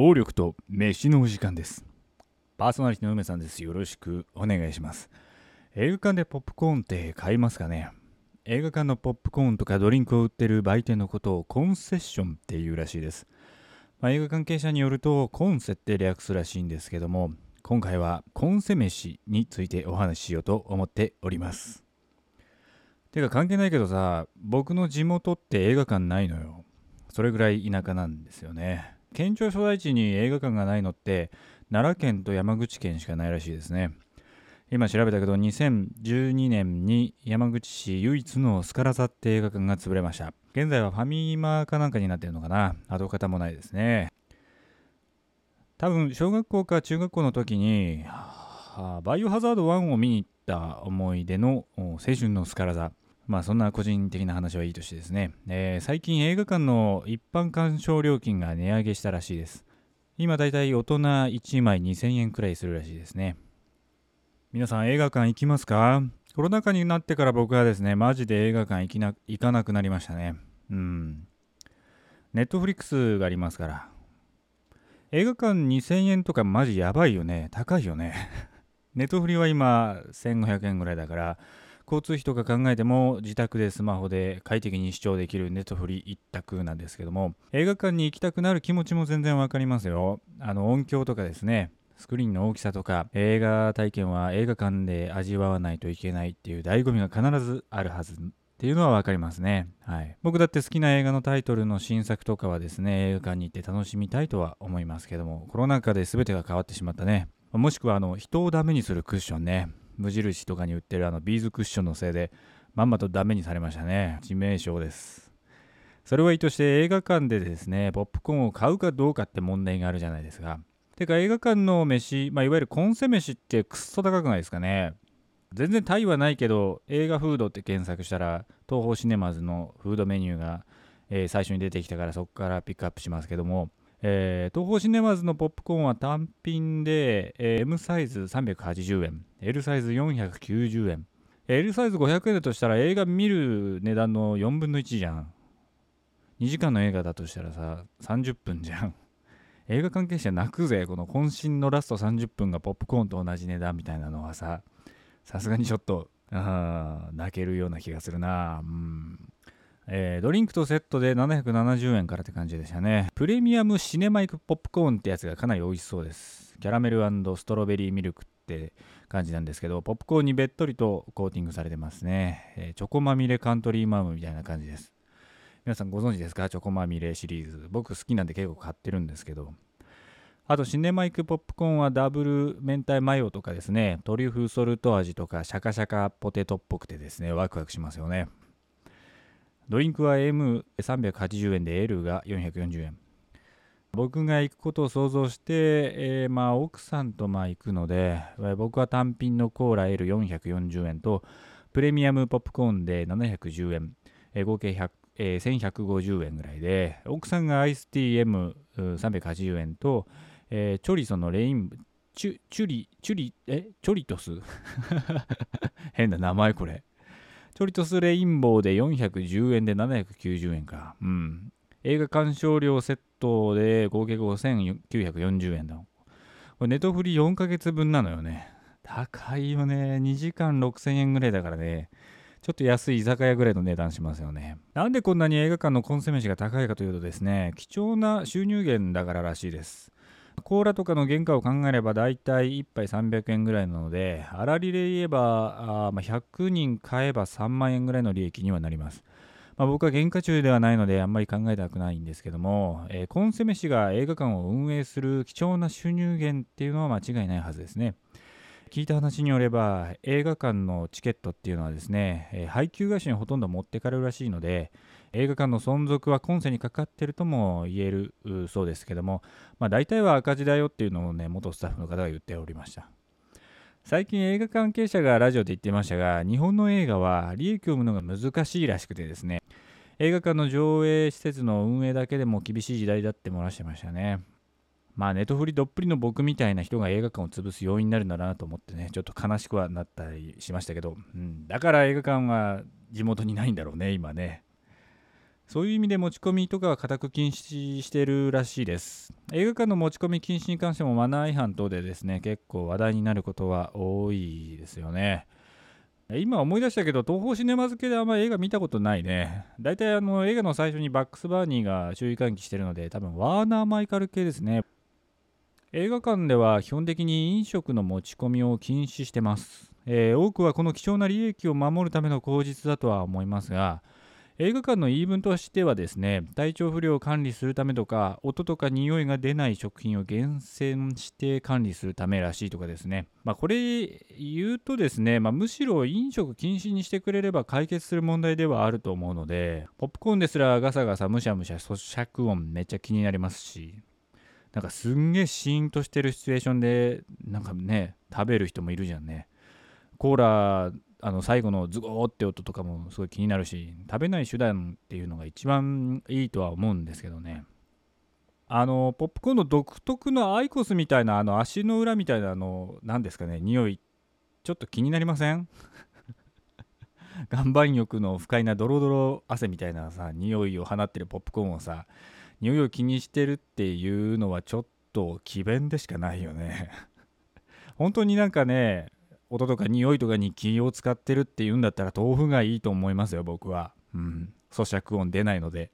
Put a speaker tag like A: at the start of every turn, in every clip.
A: 暴力と飯のお時間です。パーソナリティの梅さんです。よろしくお願いします。映画館でポップコーンって買いますかね？映画館のポップコーンとかドリンクを売ってる売店のことをコンセッションっていうらしいです、まあ、映画関係者によるとコンセって略すらしいんですけども今回はコンセ飯についてお話ししようと思っております。てか関係ないけどさ僕の地元って映画館ないのよ。それぐらい田舎なんですよね。県庁所在地に映画館がないのって奈良県と山口県しかないらしいですね。今調べたけど2012年に山口市唯一のスカラザって映画館が潰れました。現在はファミマかなんかになってるのかな。跡形もないですね。多分小学校か中学校の時にバイオハザード1を見に行った思い出の青春のスカラ座。まあそんな個人的な話はいいとしてですね、えー、最近映画館の一般鑑賞料金が値上げしたらしいです。今だいたい大人1枚2000円くらいするらしいですね。皆さん映画館行きますか？コロナ禍になってから僕はですね、マジで映画館行きな行かなくなりましたね。うん。ネットフリックスがありますから。映画館2000円とかマジやばいよね。高いよね。ネットフリは今1500円ぐらいだから、交通費とか考えても自宅でスマホで快適に視聴できるネットフリ一択なんですけども映画館に行きたくなる気持ちも全然わかりますよあの音響とかですねスクリーンの大きさとか映画体験は映画館で味わわないといけないっていう醍醐味が必ずあるはずっていうのは分かりますね。はい。僕だって好きな映画のタイトルの新作とかはですね、映画館に行って楽しみたいとは思いますけども、コロナ禍で全てが変わってしまったね。もしくはあの人をダメにするクッションね。無印とかに売ってるあのビーズクッションのせいでまんまとダメにされましたね。致命傷です。それはいいとして映画館でですねポップコーンを買うかどうかって問題があるじゃないですか。てか映画館の飯、まあ、いわゆるコンセ飯ってくっそ高くないですかね。全然タイはないけど映画フードって検索したら東宝シネマズのフードメニューが、えー、最初に出てきたからそこからピックアップしますけどもえー、東宝シネマズのポップコーンは単品で、えー、M サイズ380円、L サイズ490円。L サイズ500円だとしたら映画見る値段の4分の1じゃん。2時間の映画だとしたらさ、30分じゃん。映画関係者泣くぜ。この渾身のラスト30分がポップコーンと同じ値段みたいなのはさ、さすがにちょっと、泣けるような気がするな。うんえー、ドリンクとセットで770円からって感じでしたね。プレミアムシネマイクポップコーンってやつがかなり美味しそうです。キャラメルストロベリーミルクって感じなんですけど、ポップコーンにべっとりとコーティングされてますね。えー、チョコまみれカントリーマームみたいな感じです。皆さんご存知ですか？チョコまみれシリーズ。僕好きなんで結構買ってるんですけど。あと、シネマイクポップコーンはダブル明太マヨとかですね、トリュフソルト味とかシャカシャカポテトっぽくてですね、ワクワクしますよね。ドリンクは M380 円で L が440円。僕が行くことを想像して、えー、まあ奥さんとまあ行くので、僕は単品のコーラ L440 円と、プレミアムポップコーンで710円、えー、合計100、えー、1150円ぐらいで、奥さんがアイスティー M380 円と、えー、チョリソのレイン、チュチュリ、チュリ、え、チョリトス？変な名前これ。チョリトスレインボーで410円で790円か。うん。映画鑑賞料セットで合計5940円だ。これネトフリ4ヶ月分なのよね。高いよね。2時間6000円ぐらいだからね。ちょっと安い居酒屋ぐらいの値段しますよね。なんでこんなに映画館のコンセメ飯が高いかというとですね、貴重な収入源だかららしいです。コーラとかの原価を考えれば大体1杯300円ぐらいなので、粗利で言えばあ、まあ、100人買えば3万円ぐらいの利益にはなります。まあ、僕は原価中ではないのであんまり考えたくないんですけども、えー、コンセ飯が映画館を運営する貴重な収入源っていうのは間違いないはずですね。聞いた話によれば映画館のチケットっていうのはですね、えー、配給会社にほとんど持ってかれるらしいので、映画館の存続は今世にかかってるとも言えるそうですけども、まあ、大体は赤字だよっていうのをね、元スタッフの方が言っておりました。最近映画関係者がラジオで言ってましたが、日本の映画は利益を生むのが難しいらしくてですね、映画館の上映施設の運営だけでも厳しい時代だって漏らしてましたね。まあ、ネトフリどっぷりの僕みたいな人が映画館を潰す要因になるんだなと思ってね、ちょっと悲しくはなったりしましたけど、うん、だから映画館は地元にないんだろうね、今ね。そういう意味で持ち込みとかは固く禁止してるらしいです。映画館の持ち込み禁止に関してもマナー違反等でですね結構話題になることは多いですよね。今思い出したけど東宝シネマ付けであんまり映画見たことないね。大体あの映画の最初にバックスバーニーが注意喚起してるので多分ワーナーマイカル系ですね。映画館では基本的に飲食の持ち込みを禁止してます、えー、多くはこの貴重な利益を守るための口実だとは思いますが映画館の言い分としてはですね体調不良を管理するためとか音とか匂いが出ない食品を厳選して管理するためらしいとかですね。まあこれ言うとですね、まあ、むしろ飲食禁止にしてくれれば解決する問題ではあると思うのでポップコーンですらガサガサむしゃむしゃ咀嚼音めっちゃ気になりますしなんかすんげえシーンとしてるシチュエーションでなんかね食べる人もいるじゃんね。コーラあの最後のズゴーって音とかもすごい気になるし食べない手段っていうのが一番いいとは思うんですけどね。あのポップコーンの独特のアイコスみたいなあの足の裏みたいなあの何ですかね匂い。ちょっと気になりません？岩盤浴の不快なドロドロ汗みたいなさ匂いを放ってるポップコーンをさ匂いを気にしてるっていうのはちょっと詭弁でしかないよね。本当になんかね音とか匂いとかに気を使ってるっていうんだったら豆腐がいいと思いますよ僕は。うん。咀嚼音出ないので。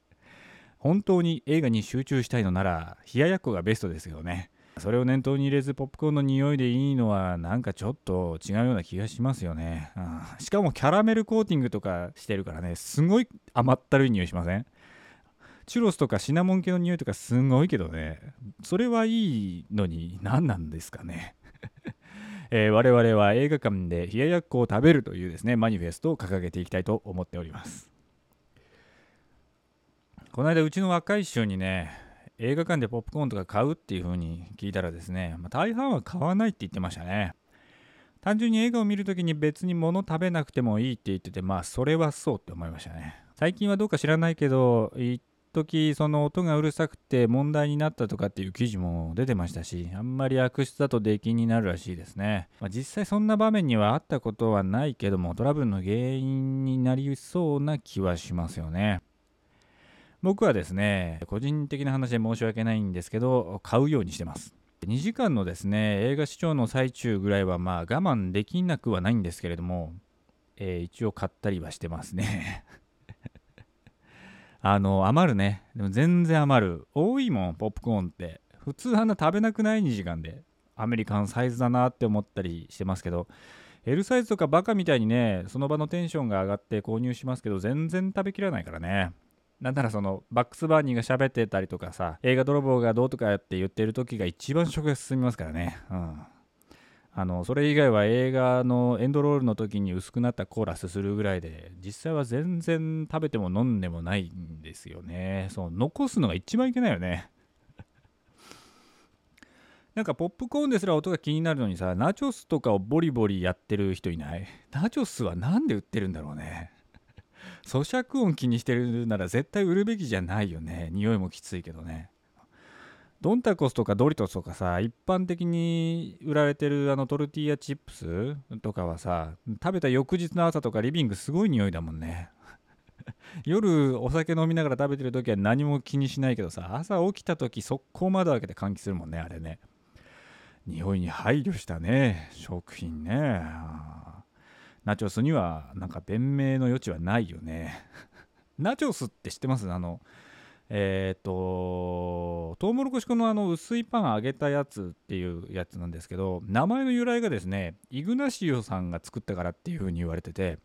A: 本当に映画に集中したいのなら冷ややっこがベストですよね。それを念頭に入れずポップコーンの匂いでいいのはなんかちょっと違うような気がしますよね、うん、しかもキャラメルコーティングとかしてるからねすごい甘ったるい匂いしません？チュロスとかシナモン系の匂いとかすごいけどね。それはいいのに何なんですかね。えー、我々は映画館で冷ややっこを食べるというですねマニフェストを掲げていきたいと思っております。この間うちの若い衆にね映画館でポップコーンとか買うっていう風に聞いたらですね、まあ、大半は買わないって言ってましたね。単純に映画を見るときに別に物食べなくてもいいって言っててまあそれはそうって思いましたね。最近はどうか知らないけど時その音がうるさくて問題になったとかっていう記事も出てましたしあんまり悪質だと出禁になるらしいですね、まあ、実際そんな場面にはあったことはないけどもトラブルの原因になりそうな気はしますよね。僕はですね個人的な話で申し訳ないんですけど買うようにしてます。2時間のですね映画視聴の最中ぐらいはまあ我慢できなくはないんですけれども、えー、一応買ったりはしてますね。あの、余るね。でも全然余る。多いもん、ポップコーンって。普通あんな食べなくない2時間で。アメリカンサイズだなって思ったりしてますけど、L サイズとかバカみたいにね、その場のテンションが上がって購入しますけど、全然食べきらないからね。なんならそのバックスバーニーが喋ってたりとかさ、映画泥棒がどうとかやって言ってる時が一番食が進みますからね。うん。あのそれ以外は映画のエンドロールの時に薄くなったコーラスするぐらいで実際は全然食べても飲んでもないんですよね。そう残すのが一番いけないよね。なんかポップコーンですら音が気になるのにさナチョスとかをボリボリやってる人いない？ナチョスは何で売ってるんだろうね。咀嚼音気にしてるなら絶対売るべきじゃないよね。匂いもきついけどね。ドンタコスとかドリトスとかさ一般的に売られてるあのトルティーヤチップスとかはさ食べた翌日の朝とかリビングすごい匂いだもんね。夜お酒飲みながら食べてる時は何も気にしないけどさ朝起きた時速攻窓開けて換気するもんねあれね。匂いに配慮したね食品ね。ナチョスにはなんか弁明の余地はないよね。ナチョスって知ってます？あのえっ、ー、とトウモロコシ粉のあの薄いパン揚げたやつっていうやつなんですけど名前の由来がですねイグナシオさんが作ったからっていう風に言われてて、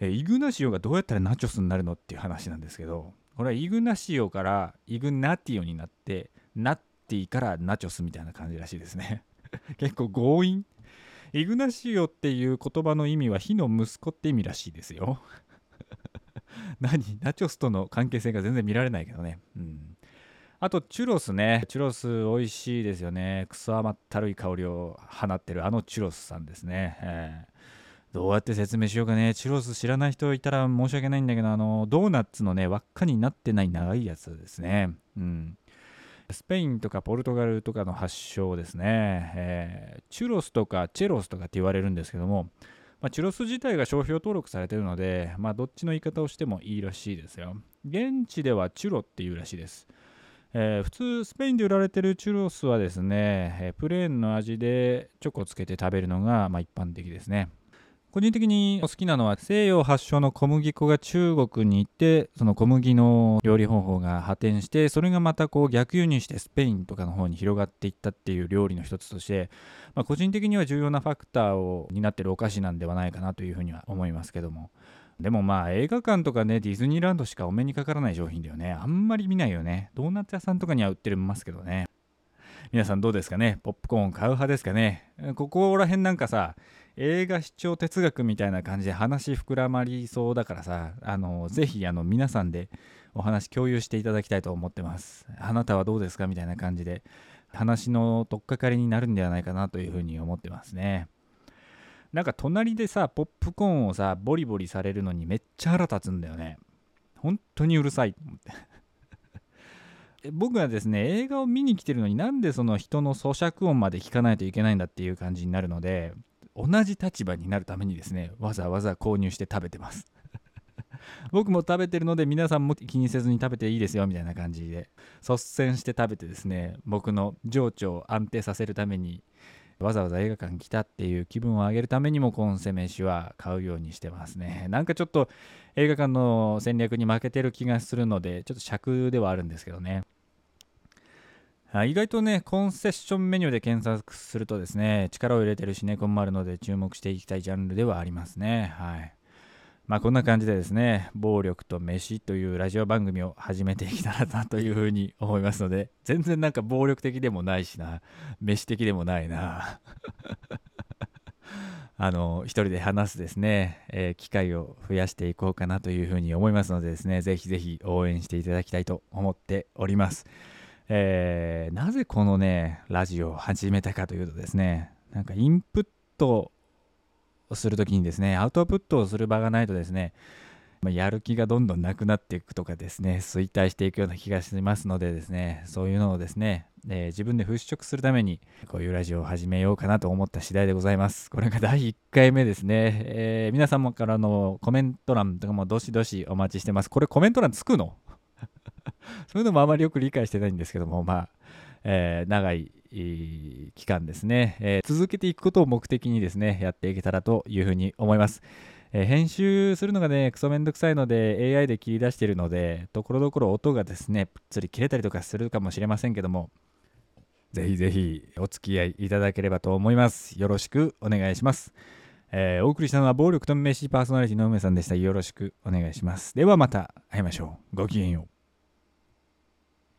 A: えイグナシオがどうやったらナチョスになるのっていう話なんですけどこれはイグナシオからイグナティオになってナッティからナチョスみたいな感じらしいですね。結構強引。イグナシオっていう言葉の意味は火の息子って意味らしいですよ。何ナチョスとの関係性が全然見られないけどね。うん。あと、チュロスね。チュロス美味しいですよね。クソ甘ったるい香りを放ってるあのチュロスさんですね。えー、どうやって説明しようかね。チュロス知らない人いたら申し訳ないんだけど、あの、ドーナツのね、輪っかになってない長いやつですね。うん。スペインとかポルトガルとかの発祥ですね。えー、チュロスとかチェロスとかって言われるんですけども、まあ、チュロス自体が商標登録されてるので、まあ、どっちの言い方をしてもいいらしいですよ。現地ではチュロっていうらしいです。えー、普通スペインで売られてるチュロスはですね、えー、プレーンの味でチョコをつけて食べるのが、まあ、一般的ですね。個人的に好きなのは西洋発祥の小麦粉が中国に行ってその小麦の料理方法が発展してそれがまたこう逆輸入してスペインとかの方に広がっていったっていう料理の一つとして、まあ、個人的には重要なファクターを担ってるお菓子なんではないかなというふうには思いますけども。でもまあ映画館とかねディズニーランドしかお目にかからない商品だよね。あんまり見ないよね。ドーナツ屋さんとかには売ってるますけどね。皆さんどうですかね？ポップコーン買う派ですかね？ここら辺なんかさ映画視聴哲学みたいな感じで話膨らまりそうだからさあのぜひあの皆さんでお話共有していただきたいと思ってます。あなたはどうですかみたいな感じで話の取っかかりになるんではないかなというふうに思ってますね。なんか隣でさ、ポップコーンをさ、ボリボリされるのにめっちゃ腹立つんだよね。本当にうるさい。と思って僕はですね、映画を見に来てるのになんでその人の咀嚼音まで聞かないといけないんだっていう感じになるので、同じ立場になるためにですね、わざわざ購入して食べてます 僕も食べてるので皆さんも気にせずに食べていいですよみたいな感じで率先して食べてですね僕の情緒を安定させるためにわざわざ映画館来たっていう気分を上げるためにもコンセ飯は買うようにしてますね。なんかちょっと映画館の戦略に負けてる気がするので、ちょっと尺ではあるんですけどね。意外とね、コンセッションメニューで検索するとですね、力を入れてるシネコンもあるので注目していきたいジャンルではありますね。はい。まあこんな感じでですね、暴力と飯というラジオ番組を始めていけたらなというふうに思いますので、全然なんか暴力的でもないしな、飯的でもないな。あの、一人で話すですね、えー、機会を増やしていこうかなというふうに思いますのでですね、ぜひぜひ応援していただきたいと思っております。えー、なぜこのね、ラジオを始めたかというとですね、なんかインプットをするときにですね、アウトプットをする場がないとですね、やる気がどんどんなくなっていくとかですね、衰退していくような気がしますのでですね、そういうのをですね、えー、自分で払拭するために、こういうラジオを始めようかなと思った次第でございます。これが第1回目ですね。えー、皆様からのコメント欄とかもどしどしお待ちしてます。これコメント欄つくの？そういうのもあまりよく理解してないんですけども、まあ、えー、長い期間ですね、えー、続けていくことを目的にですね、やっていけたらというふうに思います。えー、編集するのがね、クソめんどくさいので AI で切り出しているので、ところどころ音がですね、ぷっつり切れたりとかするかもしれませんけども、ぜひぜひお付き合いいただければと思います。よろしくお願いします。えー、お送りしたのは暴力と飯パーソナリティの梅さんでした。よろしくお願いします。ではまた会いましょう。ごきげんよう。